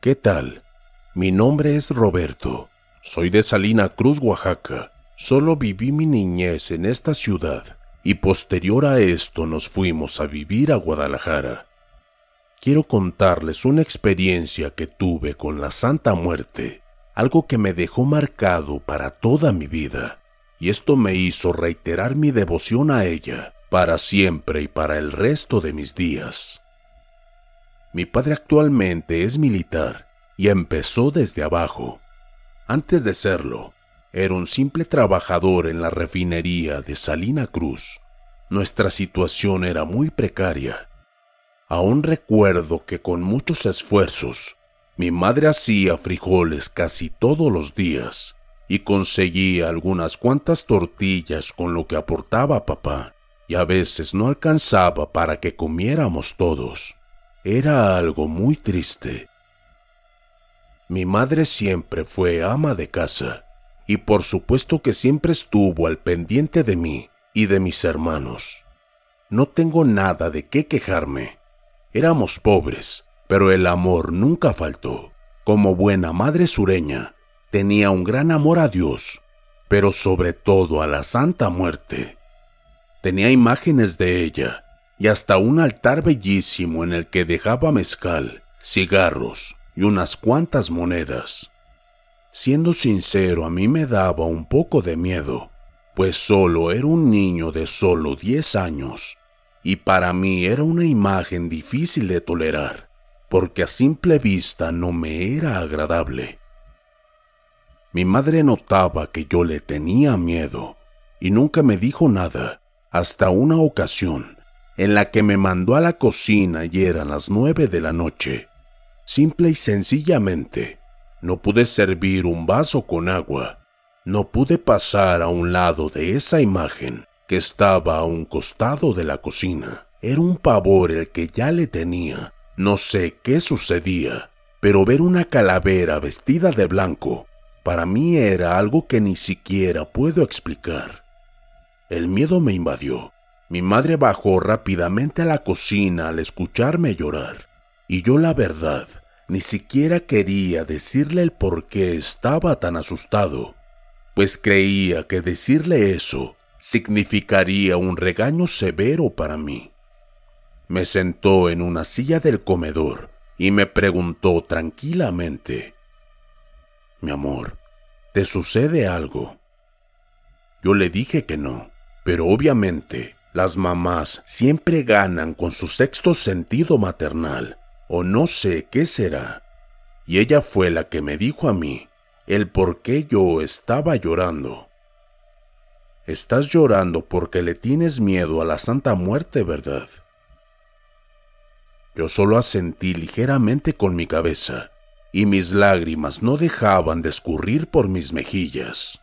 ¿Qué tal? Mi nombre es Roberto. Soy de Salina Cruz, Oaxaca. Solo viví mi niñez en esta ciudad y posterior a esto nos fuimos a vivir a Guadalajara. Quiero contarles una experiencia que tuve con la Santa Muerte, algo que me dejó marcado para toda mi vida, y esto me hizo reiterar mi devoción a ella para siempre y para el resto de mis días. Mi padre actualmente es militar y empezó desde abajo. Antes de serlo, era un simple trabajador en la refinería de Salina Cruz. Nuestra situación era muy precaria. Aún recuerdo que con muchos esfuerzos, mi madre hacía frijoles casi todos los días y conseguía algunas cuantas tortillas con lo que aportaba papá, y a veces no alcanzaba para que comiéramos todos. Era algo muy triste. Mi madre siempre fue ama de casa y por supuesto que siempre estuvo al pendiente de mí y de mis hermanos. No tengo nada de qué quejarme. Éramos pobres, pero el amor nunca faltó. Como buena madre sureña, tenía un gran amor a Dios, pero sobre todo a la Santa Muerte. Tenía imágenes de ella y hasta un altar bellísimo en el que dejaba mezcal, cigarros y unas cuantas monedas. Siendo sincero, a mí me daba un poco de miedo, pues solo era un niño de solo 10 años, y para mí era una imagen difícil de tolerar, porque a simple vista no me era agradable. Mi madre notaba que yo le tenía miedo, y nunca me dijo nada, hasta una ocasión en la que me mandó a la cocina y eran las nueve de la noche. Simple y sencillamente, no pude servir un vaso con agua. No pude pasar a un lado de esa imagen que estaba a un costado de la cocina. Era un pavor el que ya le tenía. No sé qué sucedía, pero ver una calavera vestida de blanco para mí era algo que ni siquiera puedo explicar. El miedo me invadió. Mi madre bajó rápidamente a la cocina al escucharme llorar, y yo la verdad ni siquiera quería decirle el por qué estaba tan asustado, pues creía que decirle eso significaría un regaño severo para mí. Me sentó en una silla del comedor y me preguntó tranquilamente, Mi amor, ¿te sucede algo? Yo le dije que no, pero obviamente las mamás siempre ganan con su sexto sentido maternal o no sé qué será. Y ella fue la que me dijo a mí el por qué yo estaba llorando. Estás llorando porque le tienes miedo a la Santa Muerte, ¿verdad? Yo solo asentí ligeramente con mi cabeza, y mis lágrimas no dejaban de escurrir por mis mejillas.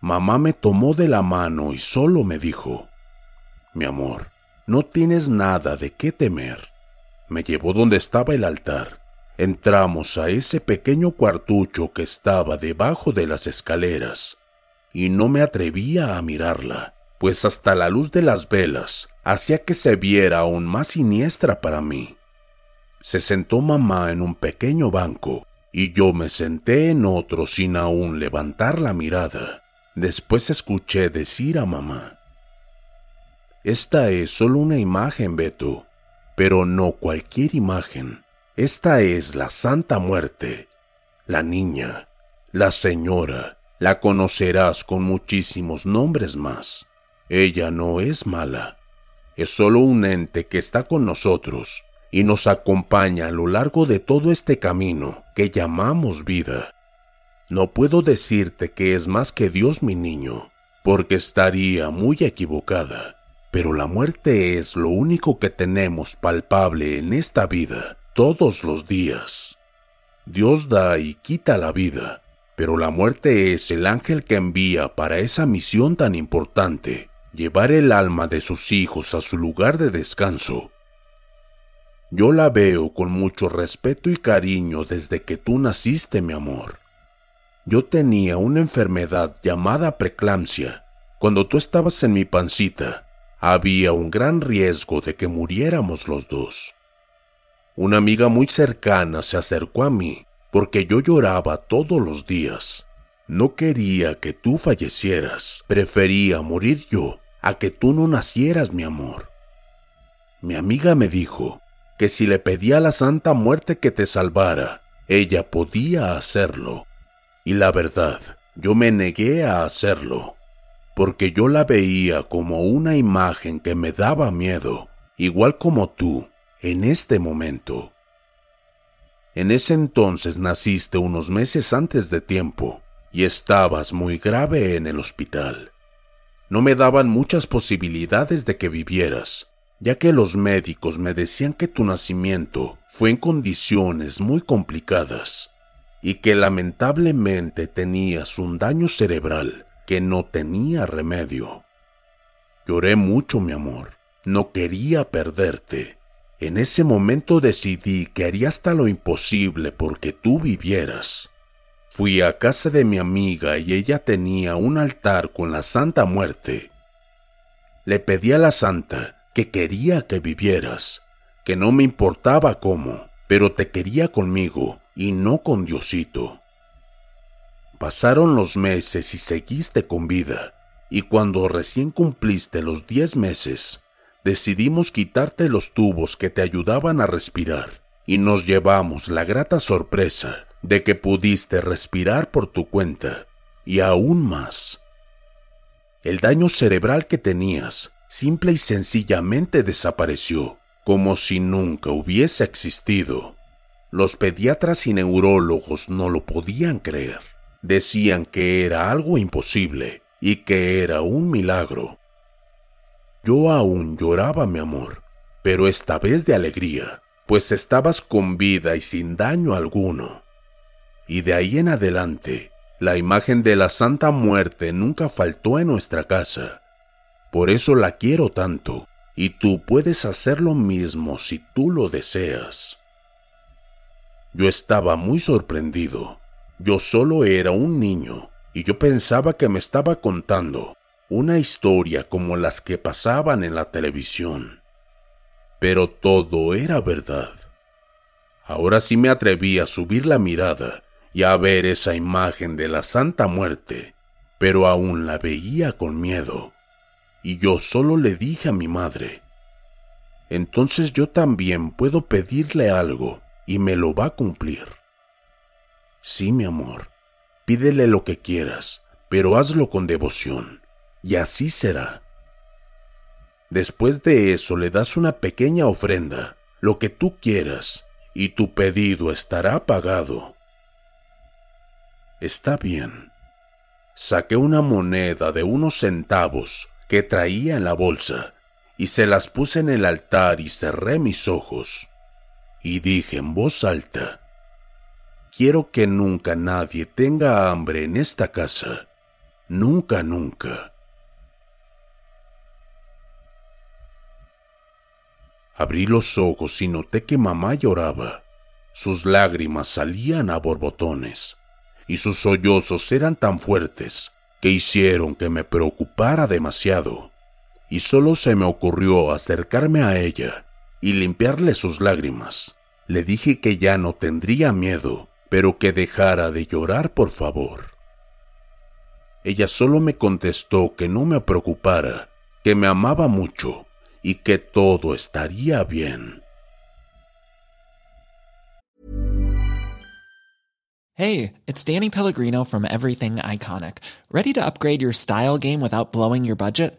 Mamá me tomó de la mano y solo me dijo, mi amor, no tienes nada de qué temer. Me llevó donde estaba el altar. Entramos a ese pequeño cuartucho que estaba debajo de las escaleras, y no me atrevía a mirarla, pues hasta la luz de las velas hacía que se viera aún más siniestra para mí. Se sentó mamá en un pequeño banco y yo me senté en otro sin aún levantar la mirada. Después escuché decir a mamá, Esta es solo una imagen, Beto, pero no cualquier imagen. Esta es la Santa Muerte, la niña, la señora, la conocerás con muchísimos nombres más. Ella no es mala, es solo un ente que está con nosotros y nos acompaña a lo largo de todo este camino que llamamos vida. No puedo decirte que es más que Dios mi niño, porque estaría muy equivocada, pero la muerte es lo único que tenemos palpable en esta vida todos los días. Dios da y quita la vida, pero la muerte es el ángel que envía para esa misión tan importante, llevar el alma de sus hijos a su lugar de descanso yo la veo con mucho respeto y cariño desde que tú naciste, mi amor. Yo tenía una enfermedad llamada preeclampsia. Cuando tú estabas en mi pancita, había un gran riesgo de que muriéramos los dos. Una amiga muy cercana se acercó a mí porque yo lloraba todos los días. No quería que tú fallecieras, prefería morir yo a que tú no nacieras, mi amor. Mi amiga me dijo que si le pedía a la Santa Muerte que te salvara, ella podía hacerlo. Y la verdad, yo me negué a hacerlo, porque yo la veía como una imagen que me daba miedo, igual como tú, en este momento. En ese entonces naciste unos meses antes de tiempo y estabas muy grave en el hospital. No me daban muchas posibilidades de que vivieras, ya que los médicos me decían que tu nacimiento fue en condiciones muy complicadas y que lamentablemente tenías un daño cerebral que no tenía remedio. Lloré mucho, mi amor, no quería perderte. En ese momento decidí que haría hasta lo imposible porque tú vivieras. Fui a casa de mi amiga y ella tenía un altar con la Santa Muerte. Le pedí a la Santa que quería que vivieras, que no me importaba cómo, pero te quería conmigo y no con Diosito. Pasaron los meses y seguiste con vida, y cuando recién cumpliste los diez meses, decidimos quitarte los tubos que te ayudaban a respirar, y nos llevamos la grata sorpresa de que pudiste respirar por tu cuenta, y aún más. El daño cerebral que tenías simple y sencillamente desapareció, como si nunca hubiese existido. Los pediatras y neurólogos no lo podían creer. Decían que era algo imposible y que era un milagro. Yo aún lloraba, mi amor, pero esta vez de alegría, pues estabas con vida y sin daño alguno. Y de ahí en adelante, la imagen de la Santa Muerte nunca faltó en nuestra casa por eso la quiero tanto, y tú puedes hacer lo mismo si tú lo deseas. Yo estaba muy sorprendido. Yo solo era un niño, y yo pensaba que me estaba contando una historia como las que pasaban en la televisión. Pero todo era verdad. Ahora sí me atreví a subir la mirada y a ver esa imagen de la Santa Muerte, pero aún la veía con miedo y yo solo le dije a mi madre, entonces yo también puedo pedirle algo y me lo va a cumplir. Sí, mi amor, pídele lo que quieras, pero hazlo con devoción, y así será. Después de eso le das una pequeña ofrenda, lo que tú quieras, y tu pedido estará pagado. Está bien. Saqué una moneda de unos centavos que traía en la bolsa y se las puse en el altar y cerré mis ojos y dije en voz alta, quiero que nunca nadie tenga hambre en esta casa, nunca, nunca. Abrí los ojos y noté que mamá lloraba. Sus lágrimas salían a borbotones y sus sollozos eran tan fuertes que hicieron que me preocupara demasiado. Y solo se me ocurrió acercarme a ella y limpiarle sus lágrimas. Le dije que ya no tendría miedo, pero que dejara de llorar, por favor. Ella solo me contestó que no me preocupara, que me amaba mucho y que todo estaría bien. Hey, it's Danny Pellegrino from Everything Iconic. Ready to upgrade your style game without blowing your budget?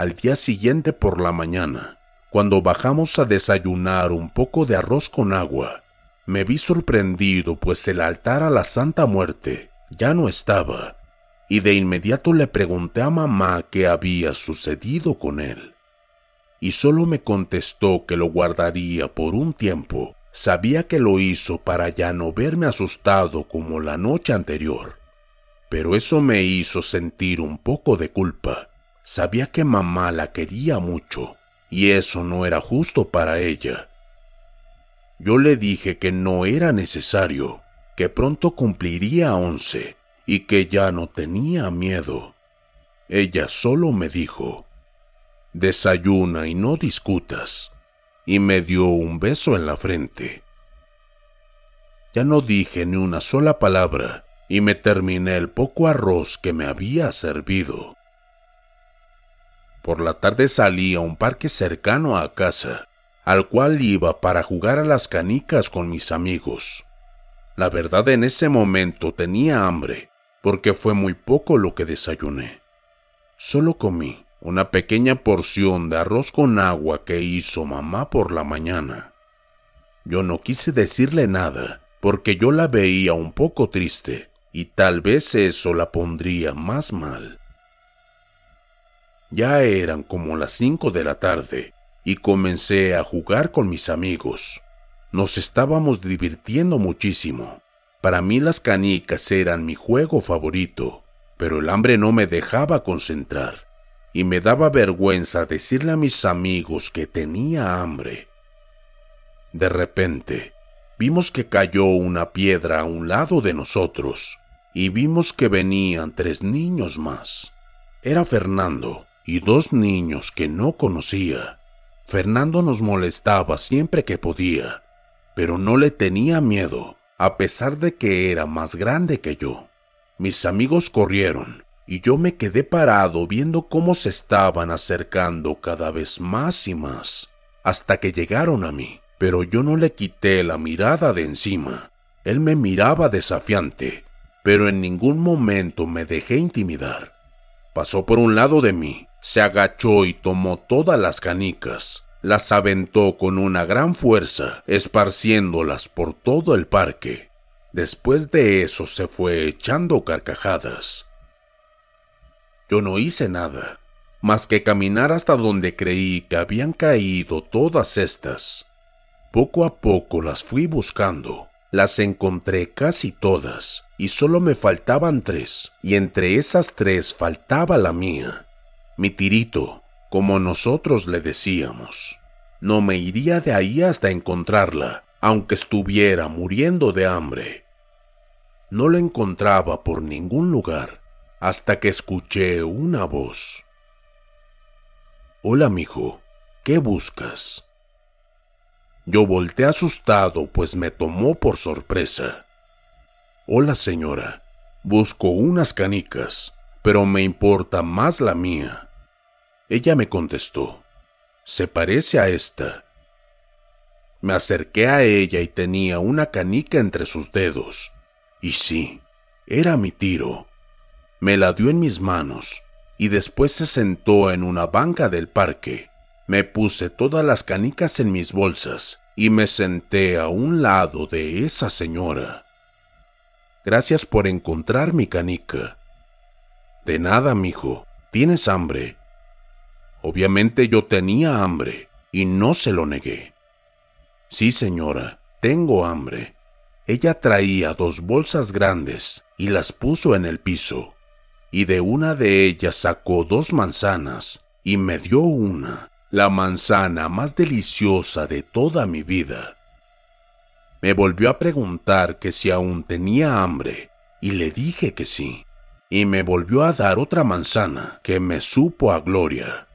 Al día siguiente por la mañana, cuando bajamos a desayunar un poco de arroz con agua, me vi sorprendido pues el altar a la Santa Muerte ya no estaba y de inmediato le pregunté a mamá qué había sucedido con él. Y solo me contestó que lo guardaría por un tiempo. Sabía que lo hizo para ya no verme asustado como la noche anterior. Pero eso me hizo sentir un poco de culpa. Sabía que mamá la quería mucho, y eso no era justo para ella. Yo le dije que no era necesario, que pronto cumpliría once y que ya no tenía miedo. Ella solo me dijo, desayuna y no discutas, y me dio un beso en la frente. Ya no dije ni una sola palabra y me terminé el poco arroz que me había servido. Por la tarde salí a un parque cercano a casa, al cual iba para jugar a las canicas con mis amigos. La verdad en ese momento tenía hambre porque fue muy poco lo que desayuné. Solo comí una pequeña porción de arroz con agua que hizo mamá por la mañana. Yo no quise decirle nada, porque yo la veía un poco triste, y tal vez eso la pondría más mal. Ya eran como las cinco de la tarde, y comencé a jugar con mis amigos. Nos estábamos divirtiendo muchísimo. Para mí las canicas eran mi juego favorito, pero el hambre no me dejaba concentrar y me daba vergüenza decirle a mis amigos que tenía hambre. De repente, vimos que cayó una piedra a un lado de nosotros y vimos que venían tres niños más. Era Fernando y dos niños que no conocía. Fernando nos molestaba siempre que podía, pero no le tenía miedo a pesar de que era más grande que yo. Mis amigos corrieron y yo me quedé parado viendo cómo se estaban acercando cada vez más y más, hasta que llegaron a mí, pero yo no le quité la mirada de encima. Él me miraba desafiante, pero en ningún momento me dejé intimidar. Pasó por un lado de mí, se agachó y tomó todas las canicas, las aventó con una gran fuerza, esparciéndolas por todo el parque. Después de eso se fue echando carcajadas. Yo no hice nada, más que caminar hasta donde creí que habían caído todas estas. Poco a poco las fui buscando, las encontré casi todas, y solo me faltaban tres, y entre esas tres faltaba la mía, mi tirito, como nosotros le decíamos. No me iría de ahí hasta encontrarla, aunque estuviera muriendo de hambre. No la encontraba por ningún lugar, hasta que escuché una voz. Hola, mijo, ¿qué buscas? Yo volteé asustado, pues me tomó por sorpresa. Hola, señora. Busco unas canicas, pero me importa más la mía. Ella me contestó. Se parece a esta. Me acerqué a ella y tenía una canica entre sus dedos. Y sí, era mi tiro. Me la dio en mis manos y después se sentó en una banca del parque. Me puse todas las canicas en mis bolsas y me senté a un lado de esa señora. Gracias por encontrar mi canica. De nada, mijo. ¿Tienes hambre? Obviamente yo tenía hambre y no se lo negué. Sí, señora, tengo hambre. Ella traía dos bolsas grandes y las puso en el piso, y de una de ellas sacó dos manzanas y me dio una, la manzana más deliciosa de toda mi vida. Me volvió a preguntar que si aún tenía hambre, y le dije que sí, y me volvió a dar otra manzana que me supo a gloria.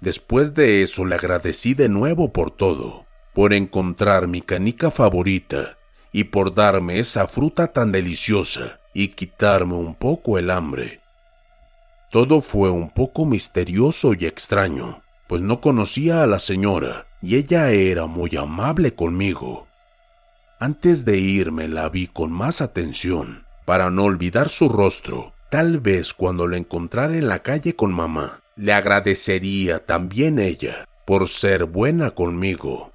Después de eso le agradecí de nuevo por todo, por encontrar mi canica favorita y por darme esa fruta tan deliciosa y quitarme un poco el hambre. Todo fue un poco misterioso y extraño, pues no conocía a la señora y ella era muy amable conmigo. Antes de irme la vi con más atención, para no olvidar su rostro. Tal vez cuando la encontrara en la calle con mamá, le agradecería también ella por ser buena conmigo.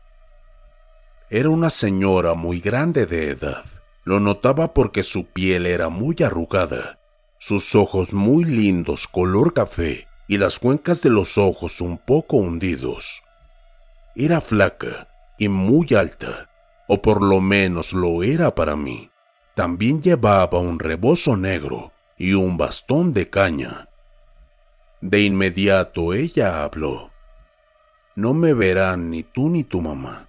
Era una señora muy grande de edad. Lo notaba porque su piel era muy arrugada, sus ojos muy lindos color café y las cuencas de los ojos un poco hundidos. Era flaca y muy alta, o por lo menos lo era para mí. También llevaba un rebozo negro y un bastón de caña. De inmediato ella habló. No me verán ni tú ni tu mamá.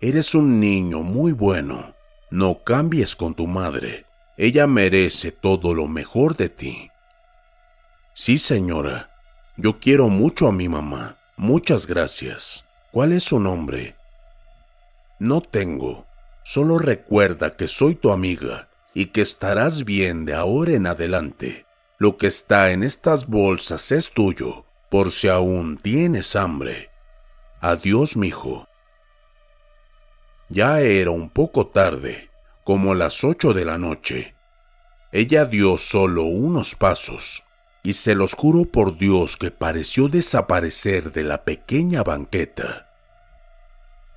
Eres un niño muy bueno. No cambies con tu madre. Ella merece todo lo mejor de ti. Sí, señora. Yo quiero mucho a mi mamá. Muchas gracias. ¿Cuál es su nombre? No tengo. Solo recuerda que soy tu amiga y que estarás bien de ahora en adelante. Lo que está en estas bolsas es tuyo, por si aún tienes hambre. Adiós, mijo. Ya era un poco tarde, como las ocho de la noche. Ella dio solo unos pasos, y se los juro por Dios que pareció desaparecer de la pequeña banqueta.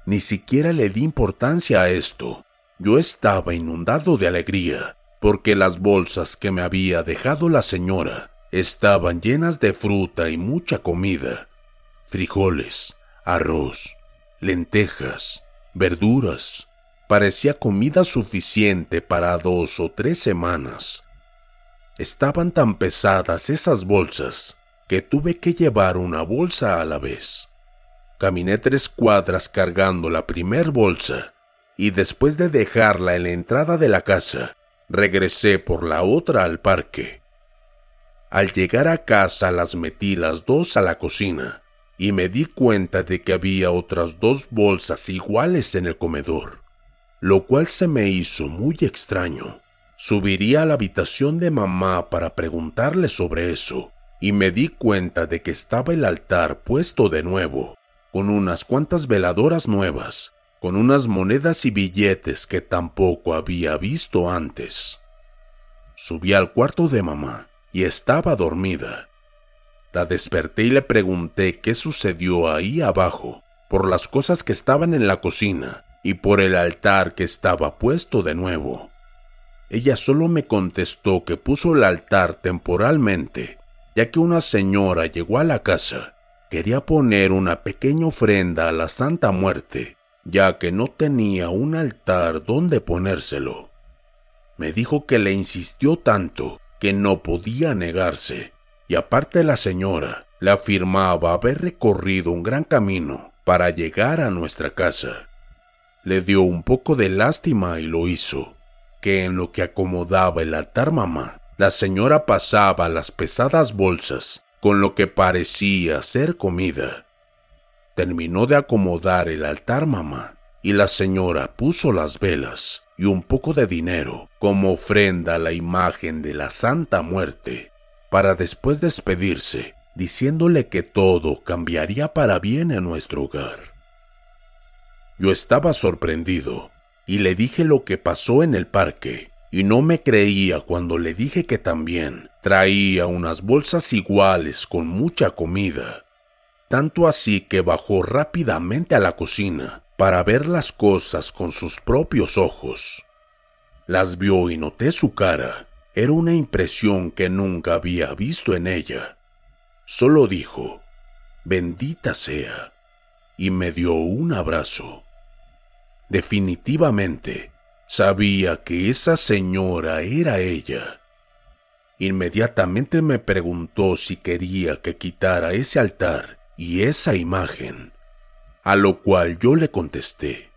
Ni siquiera le di importancia a esto. Yo estaba inundado de alegría, porque las bolsas que me había dejado la señora estaban llenas de fruta y mucha comida, frijoles, arroz, lentejas, verduras. Parecía comida suficiente para dos o tres semanas. Estaban tan pesadas esas bolsas que tuve que llevar una bolsa a la vez. Caminé tres cuadras cargando la primer bolsa y después de dejarla en la entrada de la casa, regresé por la otra al parque. Al llegar a casa las metí las dos a la cocina y me di cuenta de que había otras dos bolsas iguales en el comedor, lo cual se me hizo muy extraño. Subiría a la habitación de mamá para preguntarle sobre eso, y me di cuenta de que estaba el altar puesto de nuevo, con unas cuantas veladoras nuevas, con unas monedas y billetes que tampoco había visto antes. Subí al cuarto de mamá y estaba dormida. La desperté y le pregunté qué sucedió ahí abajo, por las cosas que estaban en la cocina y por el altar que estaba puesto de nuevo. Ella solo me contestó que puso el altar temporalmente, ya que una señora llegó a la casa, quería poner una pequeña ofrenda a la Santa Muerte, ya que no tenía un altar donde ponérselo. Me dijo que le insistió tanto que no podía negarse y aparte la señora le afirmaba haber recorrido un gran camino para llegar a nuestra casa. Le dio un poco de lástima y lo hizo, que en lo que acomodaba el altar mamá, la señora pasaba las pesadas bolsas con lo que parecía ser comida. Terminó de acomodar el altar mamá y la señora puso las velas y un poco de dinero como ofrenda a la imagen de la Santa Muerte, para después despedirse diciéndole que todo cambiaría para bien en nuestro hogar. Yo estaba sorprendido y le dije lo que pasó en el parque y no me creía cuando le dije que también traía unas bolsas iguales con mucha comida. Tanto así que bajó rápidamente a la cocina para ver las cosas con sus propios ojos. Las vio y noté su cara. Era una impresión que nunca había visto en ella. Solo dijo, bendita sea, y me dio un abrazo. Definitivamente, sabía que esa señora era ella. Inmediatamente me preguntó si quería que quitara ese altar y esa imagen, a lo cual yo le contesté,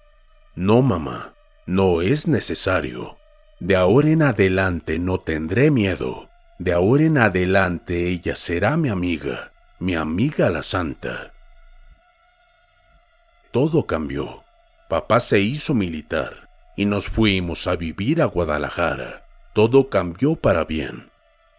no mamá, no es necesario. De ahora en adelante no tendré miedo. De ahora en adelante ella será mi amiga, mi amiga la santa. Todo cambió. Papá se hizo militar y nos fuimos a vivir a Guadalajara. Todo cambió para bien.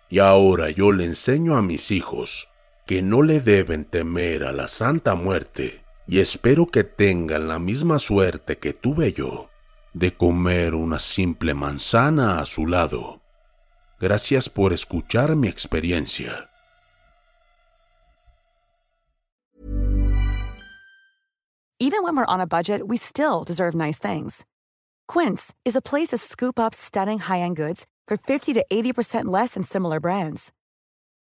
Y ahora yo le enseño a mis hijos que no le deben temer a la Santa Muerte y espero que tengan la misma suerte que tuve yo de comer una simple manzana a su lado. Gracias por escuchar mi experiencia. Even when we're on a budget, we still deserve nice things. Quince is a place to scoop up stunning high-end goods for 50 to 80% less than similar brands.